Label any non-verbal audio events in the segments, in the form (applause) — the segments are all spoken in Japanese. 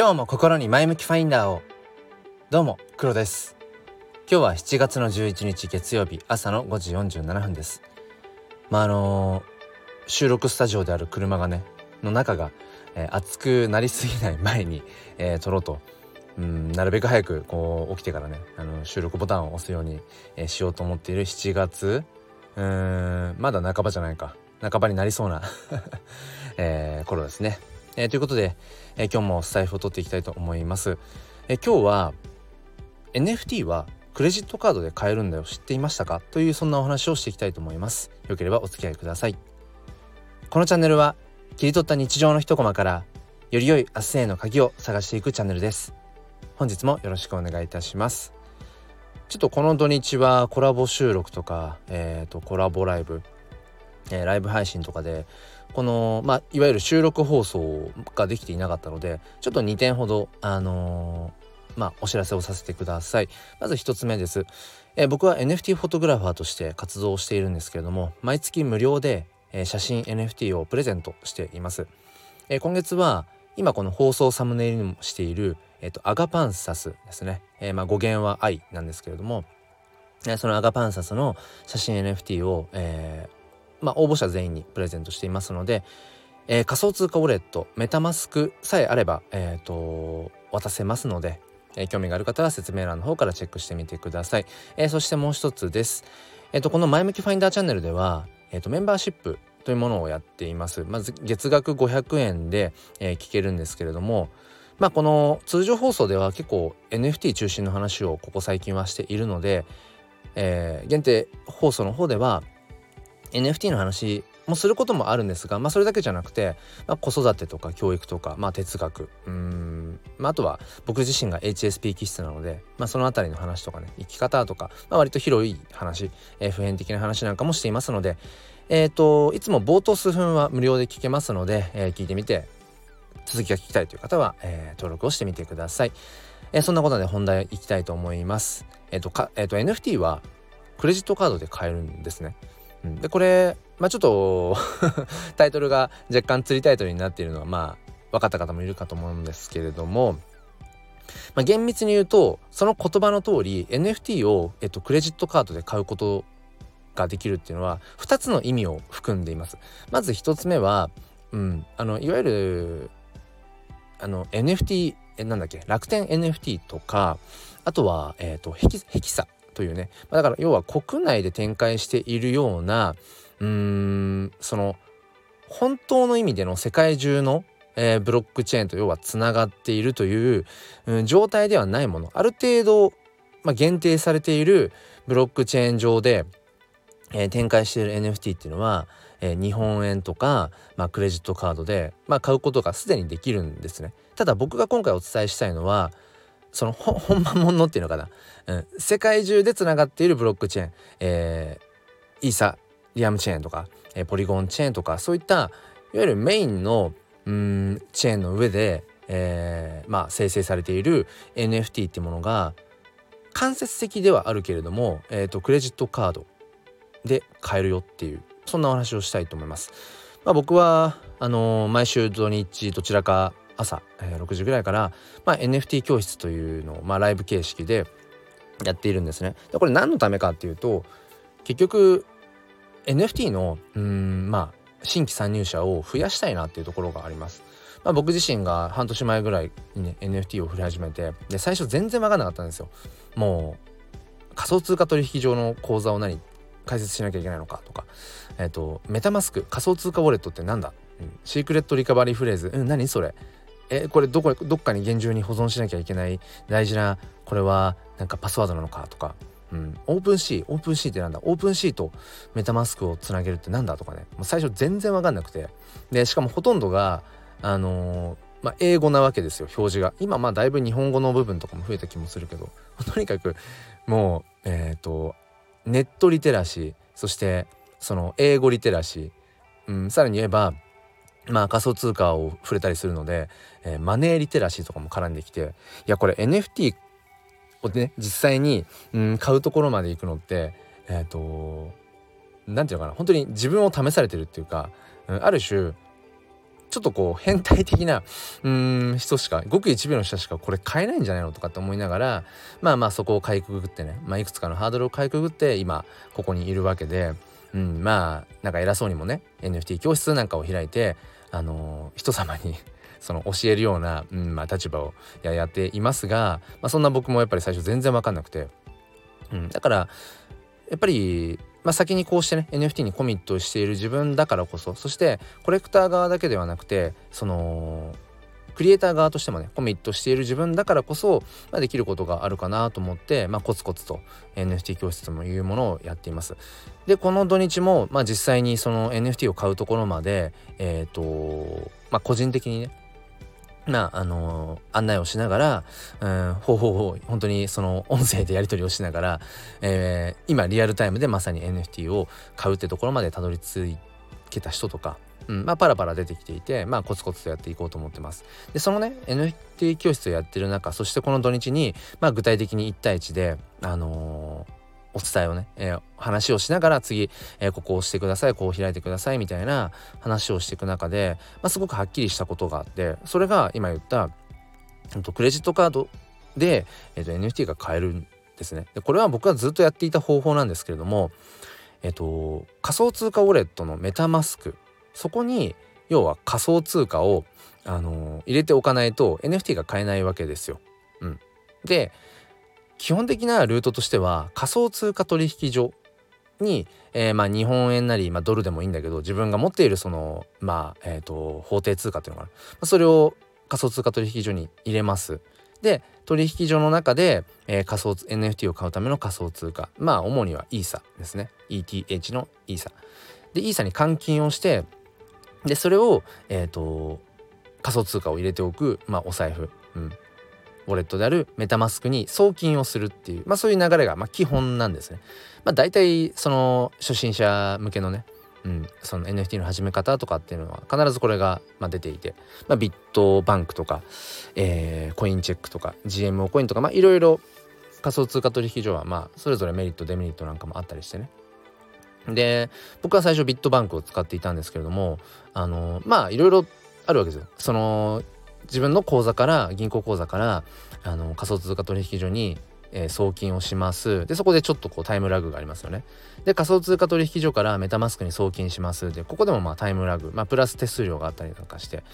今日も心に前向きファインダーを。どうも黒です。今日は7月の11日月曜日朝の5時47分です。まああのー、収録スタジオである車がねの中が、えー、熱くなりすぎない前に、えー、撮ろうと。うんなるべく早くこう起きてからねあの収録ボタンを押すように、えー、しようと思っている7月。うーんまだ半ばじゃないか。半ばになりそうな (laughs) えー、頃ですね。えー、ということで、えー、今日もスタイフを取っていきたいと思います。えー、今日は NFT はクレジットカードで買えるんだよ知っていましたか？というそんなお話をしていきたいと思います。よければお付き合いください。このチャンネルは切り取った日常の一コマからより良い明日への鍵を探していくチャンネルです。本日もよろしくお願いいたします。ちょっとこの土日はコラボ収録とか、えー、とコラボライブえー、ライブ配信とかでこの、まあ、いわゆる収録放送ができていなかったのでちょっと2点ほど、あのー、まあ、お知らせをさせてください。まず1つ目です、えー、僕は NFT フォトグラファーとして活動しているんですけれども毎月無料で、え写真 NFT をプレゼントしています、え今月は今この放送サムネイルにもしている、えーと、アガパンサスですね、えまあ、語源は愛なんですけれどもそのアガパンサスの写真 NFT を、えー、まあ、応募者全員にプレゼントしていますので、えー、仮想通貨ウォレットメタマスクさえあれば、えーと、渡せますので、えー、興味がある方は説明欄の方からチェックしてみてください、えー、そしてもう一つです、えーと、この前向きファインダーチャンネルでは、えーと、メンバーシップというものをやっています。まず月額500円で、えー、聞けるんですけれどもまあこの通常放送では結構 NFT 中心の話をここ最近はしているので、えー、限定放送の方では NFT の話もすることもあるんですが、まあ、それだけじゃなくて、まあ、子育てとか教育とか、まあ、哲学うん、まあ、あとは僕自身が HSP 気質なので、まあ、その辺りの話とかね生き方とか、まあ、割と広い話、えー、普遍的な話なんかもしていますので、えーと、いつも冒頭数分は無料で聞けますので、えー、聞いてみて続きが聞きたいという方は、えー、登録をしてみてください。えー、そんなことで本題いきたいと思います。え、ー、とか、え、ー、と NFT はクレジットカードで買えるんですね。でこれまあちょっと (laughs) タイトルが若干釣りタイトルになっているのはまあ分かった方もいるかと思うんですけれども、まあ、厳密に言うとその言葉の通り NFT を、えっと、クレジットカードで買うことができるっていうのは2つの意味を含んでいます。まず1つ目は、うん、あのいわゆるあの NFT えなんだっけ楽天 NFT とかあとは、えーと、ヘキヘキサというねだから要は国内で展開しているようなうーんその本当の意味での世界中の、えー、ブロックチェーンと要はつながっているという、うん、状態ではないものある程度、まあ、限定されているブロックチェーン上で、えー、展開している NFT っていうのは、えー、日本円とか、まあ、クレジットカードで、まあ、買うことがすでにできるんですね。ただ僕が今回お伝えしたいのはその本番ものっていうのかな、うん、世界中でつながっているブロックチェーン、えー、イーサリアムチェーンとか、えー、ポリゴンチェーンとかそういったいわゆるメインのうんチェーンの上で、えー、まあ生成されている NFT っていうものが間接的ではあるけれども、えーと、クレジットカードで買えるよっていうそんなお話をしたいと思います。まあ、僕はあのー、毎週土日どちらか朝、えー、6時ぐらいから、まあ、NFT 教室というのを、まあ、ライブ形式でやっているんですね。でこれ何のためかっていうと結局 NFT のうんまあ新規参入者を増やしたいなっていうところがあります。まあ、僕自身が半年前ぐらいにね NFT を振り始めてで最初全然分かんなかったんですよ。もう仮想通貨取引上の口座を何開設しなきゃいけないのかとか、えっ、ー、と MetaMask 仮想通貨ウォレットってなんだ、うん、 Secret Recovery Phrase うん何それ？えこれどこどっかに厳重に保存しなきゃいけない大事なこれはなんかパスワードなのかとか、うん、 OpenSea OpenSea ってなんだ？ OpenSea と MetaMask をつなげるってなんだとかね。もう最初全然わかんなくて。でしかもほとんどがあのー、まあ、英語なわけですよ表示が。今まあだいぶ日本語の部分とかも増えた気もするけど。とにかくもうえっ、ー、とネットリテラシーそしてその英語リテラシー、うん、さらに言えばまあ仮想通貨を触れたりするので、えー、マネーリテラシーとかも絡んできていやこれ NFT をね実際に、うん、買うところまで行くのってえっ、ー、と何て言うのかな本当に自分を試されてるっていうか、うん、ある種ちょっとこう変態的なうん人しかごく一部の人しかこれ買えないんじゃないのとかって思いながらまあまあそこをかいくぐってね、まあ、いくつかのハードルをかいくぐって今ここにいるわけで、うん、まあなんか偉そうにもね NFT 教室なんかを開いてあのー、人様に (laughs) その教えるような、うんまあ、立場をややっていますが、まあ、そんな僕もやっぱり最初全然分かんなくて、うん、だからやっぱりまあ、先にこうしてね NFT にコミットしている自分だからこそそしてコレクター側だけではなくてそのクリエイター側としてもねコミットしている自分だからこそ、まあ、できることがあるかなと思って、まあ、コツコツと NFT 教室というものをやっています。でこの土日も、まあ、実際にその NFT を買うところまでえっ、ー、とまあ個人的にねまあ、あのー、案内をしながら、うん、方法を本当にその音声でやり取りをしながら、えー、今リアルタイムでまさに NFT を買うってところまでたどり着けた人とか、うんまあ、パラパラ出てきていて、まあ、コツコツとやっていこうと思ってます。でそのね NFT 教室をやってる中そしてこの土日に、まあ、具体的に1対1で、あのーお伝えをね、えー、話をしながら次、えー、ここを押してくださいこう開いてくださいみたいな話をしていく中で、まあ、すごくはっきりしたことがあってそれが今言った、えっと、クレジットカードで、えっと、NFT が買えるんですねでこれは僕はずっとやっていた方法なんですけれども、えっと、仮想通貨ウォレットのメタマスクそこに要は仮想通貨を、あのー、入れておかないと NFT が買えないわけですよ。うん、で基本的なルートとしては仮想通貨取引所に、えー、まあ日本円なり、まあ、ドルでもいいんだけど自分が持っているそのまあえ、ー、と法定通貨っていうのかな、まあ、それを仮想通貨取引所に入れます。で取引所の中で、えー、仮想 NFT を買うための仮想通貨。まあ主にはイーサですね。ETH のイーサ。でイーサに換金をしてでそれをえ、ー、と仮想通貨を入れておくまあお財布、うん、ウォレットであるメタマスクに送金をするっていう、まあ、そういう流れがまあ基本なんですね。まあ、大体その初心者向けのね、うん、その NFT の始め方とかっていうのは必ずこれがまあ出ていて、まあ、ビットバンクとか、えー、コインチェックとか GMO コインとかいろいろ仮想通貨取引所はまあそれぞれメリットデメリットなんかもあったりしてね。で僕は最初ビットバンクを使っていたんですけれどもあのまあいろいろあるわけですよ。その自分の口座から銀行口座からあの仮想通貨取引所に、えー、送金をします。でそこでちょっとこうタイムラグがありますよね。で仮想通貨取引所からメタマスクに送金します。でここでもまあタイムラグ、まあ、プラス手数料があったりなんかして。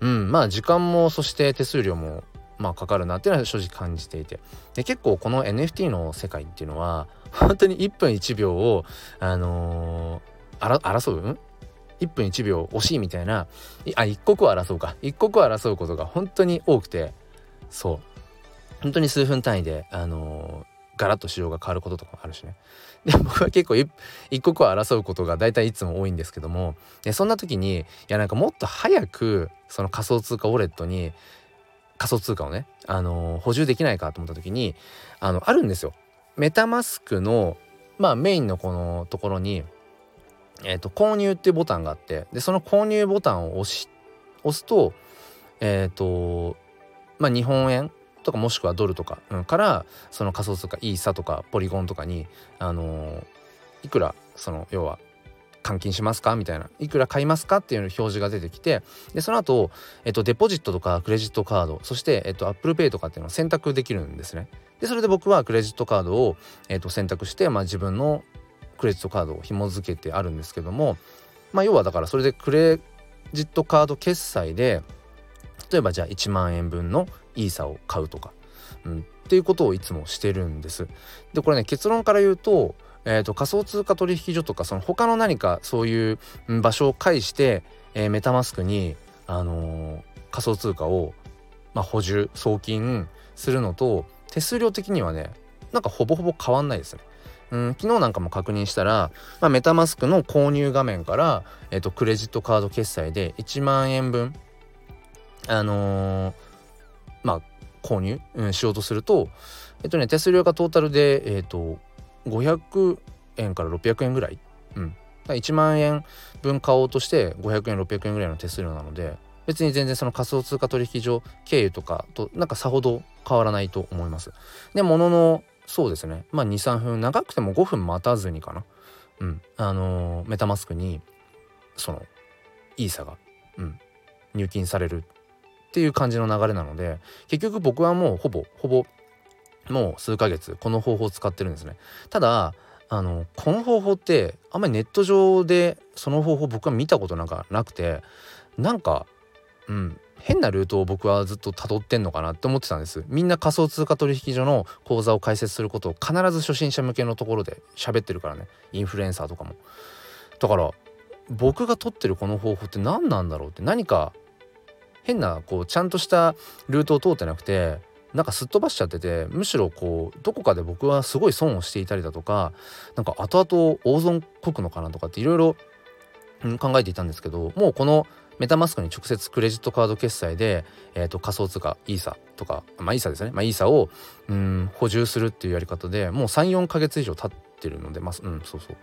うんまあ時間もそして手数料もまあかかるなっていうのは正直感じていて。で結構この NFT の世界っていうのは (laughs) 本当に1分1秒をあのー、争う？1分1秒惜しいみたいなあ一刻を争うか。一刻を争うことが本当に多くてそう。本当に数分単位であのー、ガラッと仕様が変わることとかもあるしね。で僕は結構一刻を争うことが大体いつも多いんですけどもでそんな時にいやなんかもっと早くその仮想通貨ウォレットに仮想通貨をね、あのー、補充できないかと思った時にあのあるんですよ。メタマスクのまあメインのこのところにえーと、購入っていうボタンがあってでその購入ボタンを押し押すとえっ、ー、とまあ日本円とかもしくはドルとか、からその仮想通貨イーサとかポリゴンとかにあのー、いくらその要は換金しますか？みたいな。いくら買いますか？っていう表示が出てきてでその後、えっとデポジットとかクレジットカードそして、えっと、Apple Pay とかっていうのを選択できるんですね。でそれで僕はクレジットカードを、えっと、選択して、まあ、自分のクレジットカードを紐付けてあるんですけどもまあ要はだからそれでクレジットカード決済で例えばじゃあ1万円分のイーサを買うとか、うん、っていうことをいつもしてるんです。でこれね結論から言うと,、えーと、仮想通貨取引所とかその他の何かそういう場所を介して、えー、メタマスクに、あのー、仮想通貨を、まあ、補充送金するのと手数料的にはねなんかほぼほぼ変わんないですね。うん、昨日なんかも確認したら、まあ、メタマスクの購入画面から、えっと、クレジットカード決済で1万円分あのー、まあ購入、うん、しようとするとえっとね手数料がトータルでえっと500円から600円ぐらい、うん、1万円分買おうとして500円600円ぐらいの手数料なので別に全然その仮想通貨取引所経由とかとなんかさほど変わらないと思います。で、もののそうですね。まあ23分長くても5分待たずにかな。うん。あのー、メタマスクにそのイーサがうん。入金されるっていう感じの流れなので結局僕はもうほぼほぼもう数ヶ月この方法を使ってるんですね。ただあのこの方法ってあんまりネット上でその方法僕は見たことなんかなくてなんかうん変なルートを僕はずっと辿ってんのかなって思ってたんです。みんな仮想通貨取引所の口座を開設することを必ず初心者向けのところで喋ってるからね。インフルエンサーとかも。だから僕が取ってるこの方法って何なんだろうって何か変なこうちゃんとしたルートを通ってなくてなんかすっ飛ばしちゃっててむしろこうどこかで僕はすごい損をしていたりだとかなんか後々大損こくのかなとかっていろいろ考えていたんですけどもうこのメタマスクに直接クレジットカード決済で、えー、と仮想通貨イーサとかまあイーサですね、まあ、イーサをうん補充するっていうやり方でもう34ヶ月以上経ってるのでまあうんそうそう。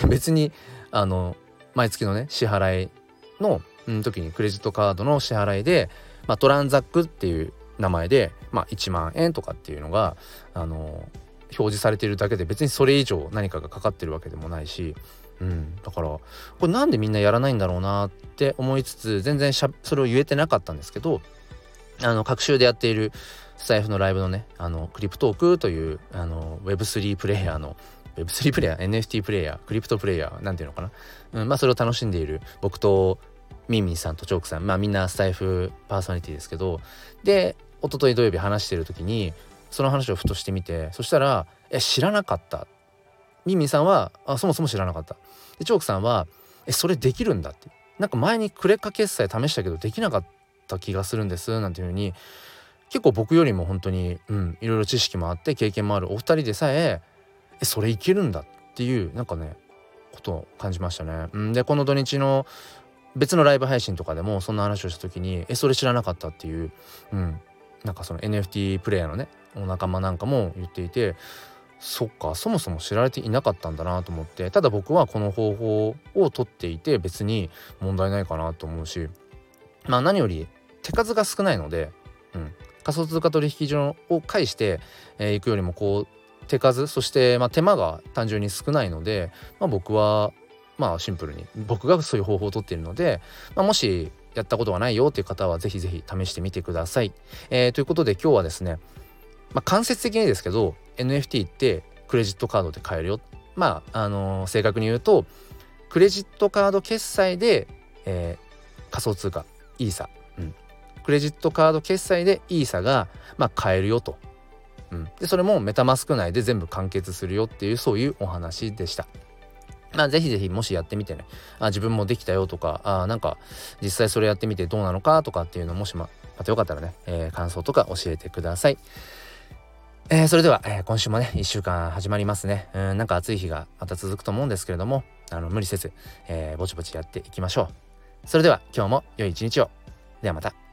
で別にあの毎月のね支払いの、うん、時にクレジットカードの支払いで、まあ、トランザックっていう名前で、まあ、1万円とかっていうのがあの表示されているだけで別にそれ以上何かがかかってるわけでもないし、うん、だからこれなんでみんなやらないんだろうなって思いつつ全然それを言えてなかったんですけどあの各週でやっているスタイフのライブのねあのクリプトークというあの Web3 プレイヤーの Web3 プレイヤー NFT プレイヤークリプトプレイヤーなんていうのかな、うん、まあそれを楽しんでいる僕とミンミンさんとチョークさんまあみんなスタイフパーソナリティですけどで一昨日土曜日話してる時にその話をふとしてみてそしたら「え知らなかった」ミミさんはあそもそも知らなかった。でチョークさんは「えそれできるんだ」って。なんか前にクレカ決済試したけどできなかった気がするんですなんていうふうに結構僕よりも本当にうんいろいろ知識もあって経験もあるお二人でさええそれいけるんだっていうなんかねことを感じましたね。うん、でこの土日の別のライブ配信とかでもそんな話をした時に「えそれ知らなかった」っていう、うん、なんかその NFT プレイヤーのねお仲間なんかも言っていてそっかそもそも知られていなかったんだなと思ってただ僕はこの方法をとっていて別に問題ないかなと思うしまあ何より手数が少ないので、うん、仮想通貨取引所を介してい、えー、くよりもこう手数そして、まあ、手間が単純に少ないので、まあ、僕はまあシンプルに僕がそういう方法をとっているので、まあ、もしやったことがないよっていう方はぜひぜひ試してみてください。えー、ということで今日はですね、まあ、間接的にですけど NFT ってクレジットカードで買えるよ。まあ、あのー、正確に言うとクレジットカード決済で、えー、仮想通貨イーサ、うん、クレジットカード決済でイーサが、まあ、買えるよとうん、でそれもメタマスク内で全部完結するよっていうそういうお話でした。まあ、ぜひぜひもしやってみてねあ自分もできたよとかあなんか実際それやってみてどうなのかとかっていうのもしままたよかったらね、えー、感想とか教えてください。えー、それでは、えー、今週もね1週間始まりますねうんなんか暑い日がまた続くと思うんですけれどもあの無理せず、えぼちぼちやっていきましょうそれでは今日も良い一日をではまた。